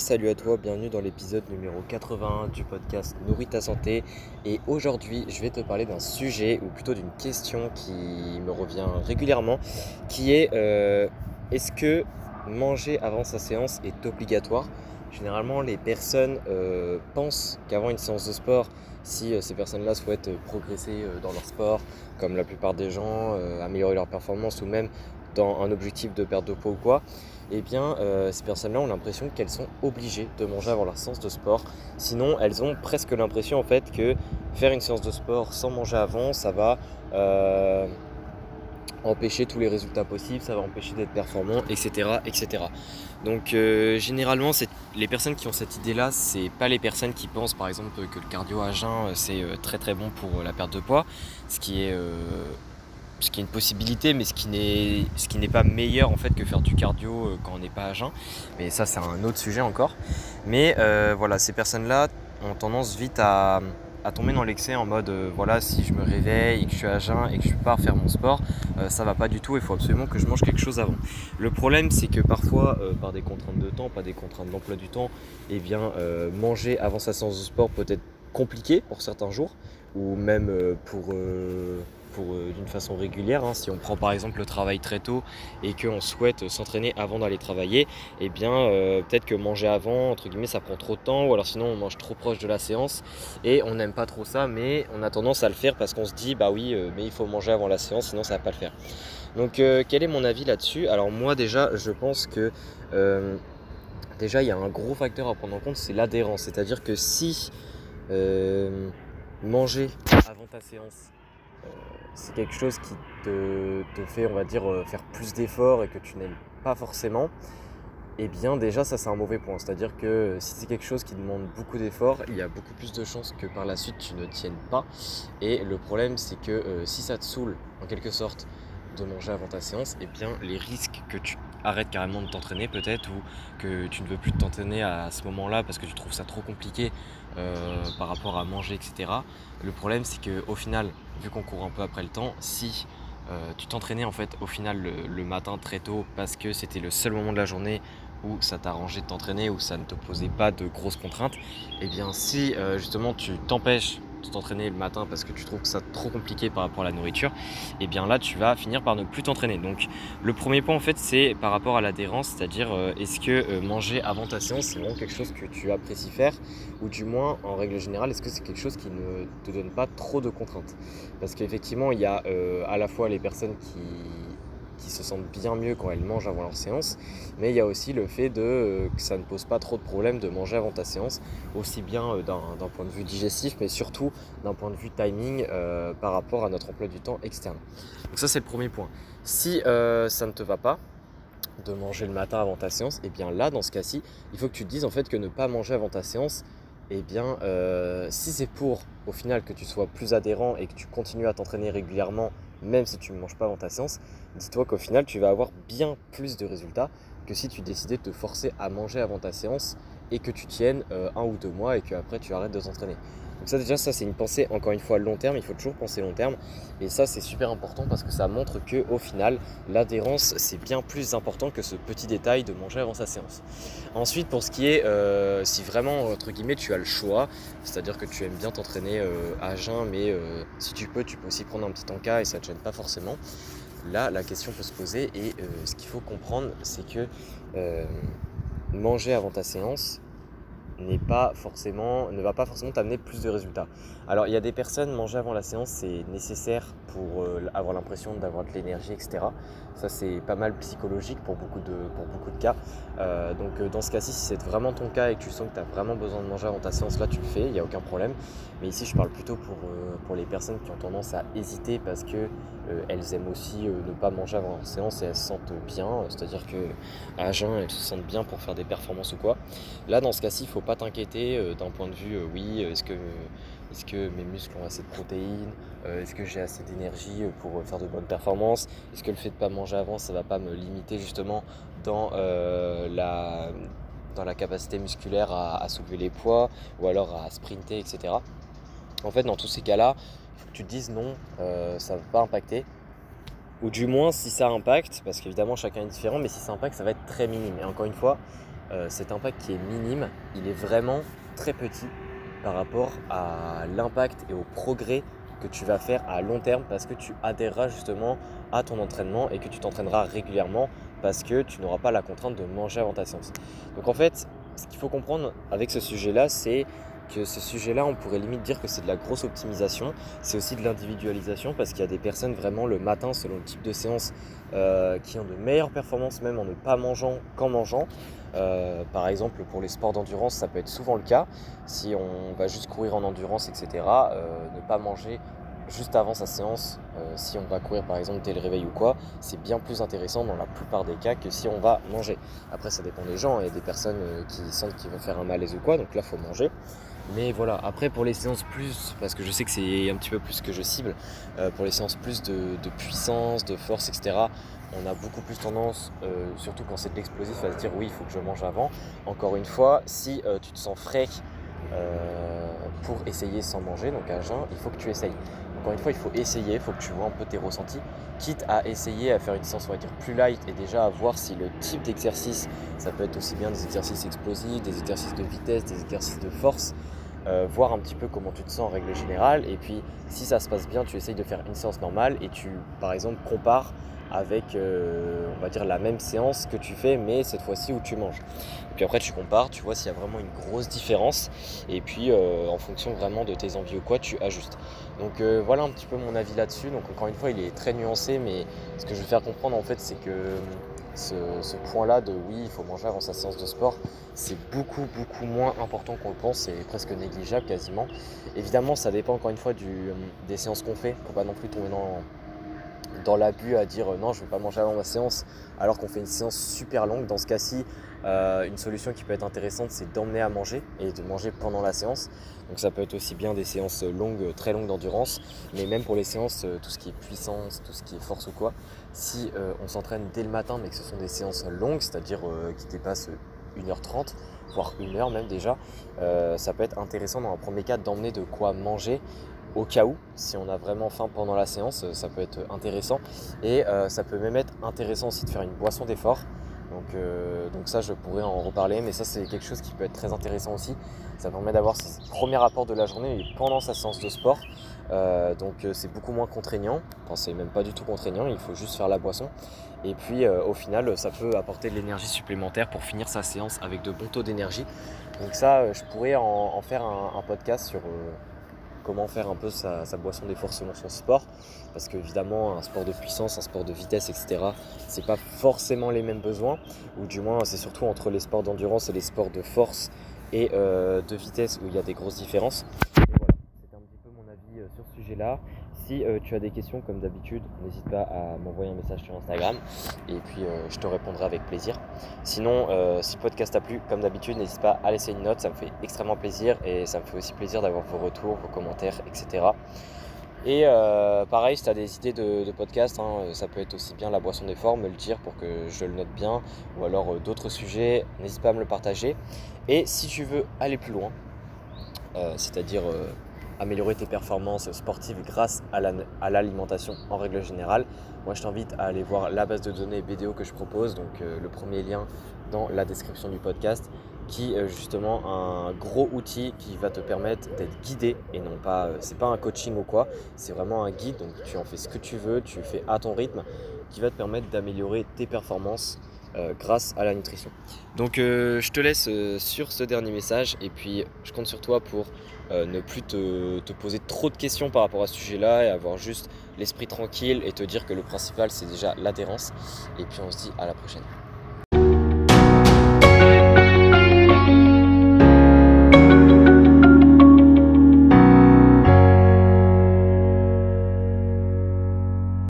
Salut à toi, bienvenue dans l'épisode numéro 81 du podcast Nourris ta santé. Et aujourd'hui, je vais te parler d'un sujet, ou plutôt d'une question qui me revient régulièrement, qui est euh, est-ce que manger avant sa séance est obligatoire? Généralement, les personnes euh, pensent qu'avant une séance de sport, si euh, ces personnes-là souhaitent progresser dans leur sport, comme la plupart des gens, améliorer leur performance ou même dans un objectif de perte de poids ou quoi, eh bien, euh, ces personnes-là ont l'impression qu'elles sont obligées de manger avant leur séance de sport. Sinon, elles ont presque l'impression en fait que faire une séance de sport sans manger avant, ça va euh, empêcher tous les résultats possibles, ça va empêcher d'être performant, etc., etc. Donc, euh, généralement, les personnes qui ont cette idée-là, c'est pas les personnes qui pensent, par exemple, que le cardio à jeun c'est très très bon pour la perte de poids, ce qui est ce qui est une possibilité, mais ce qui n'est pas meilleur en fait que faire du cardio euh, quand on n'est pas à jeun. Mais ça, c'est un autre sujet encore. Mais euh, voilà, ces personnes-là ont tendance vite à, tomber dans l'excès en mode euh, voilà, si je me réveille et que je suis à jeun et que je pars faire mon sport, ça va pas du tout. Il faut absolument que je mange quelque chose avant. Le problème, c'est que parfois, par des contraintes de temps, pas des contraintes d'emploi du temps, et eh bien manger avant sa séance de sport peut être compliqué pour certains jours ou même pour euh, d'une façon régulière. Hein. Si on prend par exemple le travail très tôt et qu'on souhaite s'entraîner avant d'aller travailler, eh bien euh, peut-être que manger avant, entre guillemets, ça prend trop de temps, ou alors sinon on mange trop proche de la séance et on n'aime pas trop ça, mais on a tendance à le faire parce qu'on se dit bah oui, euh, mais il faut manger avant la séance, sinon ça va pas le faire. Donc quel est mon avis là-dessus? Alors moi déjà, je pense que déjà il y a un gros facteur à prendre en compte, c'est l'adhérence. C'est-à-dire que si manger avant ta séance c'est quelque chose qui te, fait, on va dire, euh, faire plus d'efforts et que tu n'aimes pas forcément, eh bien déjà ça c'est un mauvais point. C'est-à-dire que si c'est quelque chose qui demande beaucoup d'efforts, il y a beaucoup plus de chances que par la suite tu ne tiennes pas. Et le problème c'est que euh, si ça te saoule en quelque sorte de manger avant ta séance, eh bien les risques que tu arrêtes carrément de t'entraîner peut-être ou que tu ne veux plus t'entraîner à ce moment-là parce que tu trouves ça trop compliqué euh, par rapport à manger, etc. Le problème c'est qu'au final, vu qu'on court un peu après le temps, si euh, tu t'entraînais en fait au final le, matin très tôt parce que c'était le seul moment de la journée où ça t'arrangeait de t'entraîner, où ça ne te posait pas de grosses contraintes, et eh bien si euh, justement tu t'empêches t'entraîner le matin parce que tu trouves que ça trop compliqué par rapport à la nourriture, et eh bien là tu vas finir par ne plus t'entraîner. Donc le premier point en fait c'est par rapport à l'adhérence, c'est-à-dire euh, est-ce que euh, manger avant ta séance c'est vraiment quelque chose que tu apprécies faire ou du moins en règle générale est-ce que c'est quelque chose qui ne te donne pas trop de contraintes? Parce qu'effectivement il y a euh, à la fois les personnes qui qui se sentent bien mieux quand elles mangent avant leur séance, mais il y a aussi le fait euh, que ça ne pose pas trop de problème de manger avant ta séance, aussi bien euh, d'un point de vue digestif, mais surtout d'un point de vue timing euh, par rapport à notre emploi du temps externe. Donc ça c'est le premier point. Si ça ne te va pas, de manger le matin avant ta séance, et eh bien là, dans ce cas-ci, il faut que tu te dises en fait que ne pas manger avant ta séance, et eh bien, si c'est pour au final que tu sois plus adhérent et que tu continues à t'entraîner régulièrement même si tu ne manges pas avant ta séance, dis-toi qu'au final, tu vas avoir bien plus de résultats que si tu décidais de te forcer à manger avant ta séance et que tu tiennes euh, un ou deux mois et qu'après tu arrêtes de t'entraîner. Donc ça déjà ça c'est une pensée encore une fois long terme, il faut toujours penser long terme et ça c'est super important parce que ça montre que au final l'adhérence c'est bien plus important que ce petit détail de manger avant sa séance. Ensuite pour ce qui est euh, si vraiment entre guillemets tu as le choix, c'est-à-dire que tu aimes bien t'entraîner euh, à jeun mais si tu peux tu peux aussi prendre un petit encas et ça te gêne pas forcément. Là la question peut se poser et ce qu'il faut comprendre c'est que manger avant ta séance n'est pas forcément, ne va pas forcément t'amener plus de résultats. Alors il y a des personnes, manger avant la séance, c'est nécessaire pour euh, avoir l'impression d'avoir de l'énergie, etc. Ça c'est pas mal psychologique pour beaucoup de, pour beaucoup de cas. Euh, donc euh, dans ce cas-ci, si c'est vraiment ton cas et que tu sens que tu as vraiment besoin de manger avant ta séance, là tu le fais, il n'y a aucun problème. Mais ici je parle plutôt pour, pour les personnes qui ont tendance à hésiter parce que elles aiment aussi ne pas manger avant leur séance et elles se sentent bien, c'est-à-dire que à jeun elles se sentent bien pour faire des performances ou quoi. Là dans ce cas-ci, il faut pas t'inquiéter d'un point de vue oui, est-ce que est-ce que mes muscles ont assez de protéines euh, Est-ce que j'ai assez d'énergie euh, pour faire de bonnes performances Est-ce que le fait de ne pas manger avant, ça va pas me limiter justement dans, euh, la, dans la capacité musculaire à, soulever les poids ou alors à sprinter, etc. En fait, dans tous ces cas-là, il faut que tu te dises non, ça va pas impacter. Ou du moins, si ça impacte, parce qu'évidemment chacun est différent, mais si ça impacte, ça va être très minime. Et encore une fois, cet impact qui est minime, il est vraiment très petit par rapport à l'impact et au progrès que tu vas faire à long terme parce que tu adhéreras justement à ton entraînement et que tu t'entraîneras régulièrement parce que tu n'auras pas la contrainte de manger avant ta séance. Donc en fait, ce qu'il faut comprendre avec ce sujet-là, c'est que ce sujet-là, on pourrait limite dire que c'est de la grosse optimisation. C'est aussi de l'individualisation parce qu'il y a des personnes vraiment le matin, selon le type de séance, euh, qui ont de meilleures performances même en ne pas mangeant qu'en mangeant. Euh, par exemple, pour les sports d'endurance, ça peut être souvent le cas. Si on va juste courir en endurance, etc., euh, ne pas manger juste avant sa séance, si on va courir par exemple dès le réveil ou quoi, c'est bien plus intéressant dans la plupart des cas que si on va manger. Après, ça dépend des gens. Il y a des personnes qui sentent qu'ils vont faire un malaise ou quoi, donc là, il faut manger. Mais voilà, après pour les séances plus, parce que je sais que c'est un petit peu plus que je cible, pour les séances plus de, puissance, de force, etc., on a beaucoup plus tendance, euh, surtout quand c'est de l'explosif, à se dire oui, il faut que je mange avant. Encore une fois, si euh, tu te sens frais euh, pour essayer sans manger, donc à jeun, il faut que tu essayes. Encore une fois, il faut essayer, il faut que tu vois un peu tes ressentis, quitte à essayer à faire une séance, on va dire, plus light et déjà à voir si le type d'exercice, ça peut être aussi bien des exercices explosifs, des exercices de vitesse, des exercices de force, voir un petit peu comment tu te sens en règle générale. Et puis, si ça se passe bien, tu essayes de faire une séance normale et tu, par exemple, compares avec, euh, on va dire, la même séance que tu fais, mais cette fois-ci où tu manges. Et puis après, tu compares, tu vois s'il y a vraiment une grosse différence. Et puis, euh, en fonction vraiment de tes envies ou quoi, tu ajustes. Donc euh, voilà un petit peu mon avis là-dessus. Donc encore une fois, il est très nuancé, mais ce que je veux faire comprendre en fait, c'est que ce, point-là de oui, il faut manger avant sa séance de sport, c'est beaucoup, beaucoup moins important qu'on le pense, c'est presque négligeable quasiment. Évidemment, ça dépend encore une fois des séances qu'on fait, pour pas non plus tomber dans dans l'abus à dire euh, non, je ne vais pas manger avant ma séance, alors qu'on fait une séance super longue. Dans ce cas-ci, euh, une solution qui peut être intéressante, c'est d'emmener à manger et de manger pendant la séance. Donc ça peut être aussi bien des séances longues, très longues d'endurance, mais même pour les séances, euh, tout ce qui est puissance, tout ce qui est force ou quoi, si on s'entraîne dès le matin, mais que ce sont des séances longues, c'est-à-dire qui dépassent 1h30, voire 1 heure même déjà, ça peut être intéressant dans un premier cas d'emmener de quoi manger au cas où, si on a vraiment faim pendant la séance, ça peut être intéressant. Et euh, ça peut même être intéressant aussi de faire une boisson d'effort. Donc, euh, donc ça, je pourrais en reparler, mais ça, c'est quelque chose qui peut être très intéressant aussi. Ça permet d'avoir ce premier rapport de la journée pendant sa séance de sport. Euh, donc c'est beaucoup moins contraignant. Enfin, c'est même pas du tout contraignant, il faut juste faire la boisson. Et puis au final, ça peut apporter de l'énergie supplémentaire pour finir sa séance avec de bons taux d'énergie. Donc ça, je pourrais en, faire un podcast sur comment faire un peu sa, boisson des forces selon son sport. Parce qu'évidemment, un sport de puissance, un sport de vitesse, etc., c'est pas forcément les mêmes besoins. Ou du moins, c'est surtout entre les sports d'endurance et les sports de force et euh, de vitesse où il y a des grosses différences. Et c'était un petit peu mon avis euh, sur ce sujet-là. Si euh, tu as des questions, comme d'habitude, n'hésite pas à m'envoyer un message sur Instagram et puis euh, je te répondrai avec plaisir. Sinon, euh, si le podcast t'a plu, comme d'habitude, n'hésite pas à laisser une note, ça me fait extrêmement plaisir et ça me fait aussi plaisir d'avoir vos retours, vos commentaires, etc. Et pareil, si tu as des idées de, podcast, hein, ça peut être aussi bien la boisson d'effort, me le dire pour que je le note bien, ou alors d'autres sujets, n'hésite pas à me le partager. Et si tu veux aller plus loin, c'est-à-dire améliorer tes performances sportives grâce à l'alimentation en règle générale, moi je t'invite à aller voir la base de données BDO que je propose, donc euh, le premier lien dans la description du podcast, qui est justement un gros outil qui va te permettre d'être guidé et non pas, euh, c'est pas un coaching ou quoi, c'est vraiment un guide, donc tu en fais ce que tu veux, tu fais à ton rythme, qui va te permettre d'améliorer tes performances euh, grâce à la nutrition. Donc euh, je te laisse euh, sur ce dernier message et puis je compte sur toi pour ne plus te, te, poser trop de questions par rapport à ce sujet-là et avoir juste l'esprit tranquille et te dire que le principal c'est déjà l'adhérence. Et puis on se dit à la prochaine.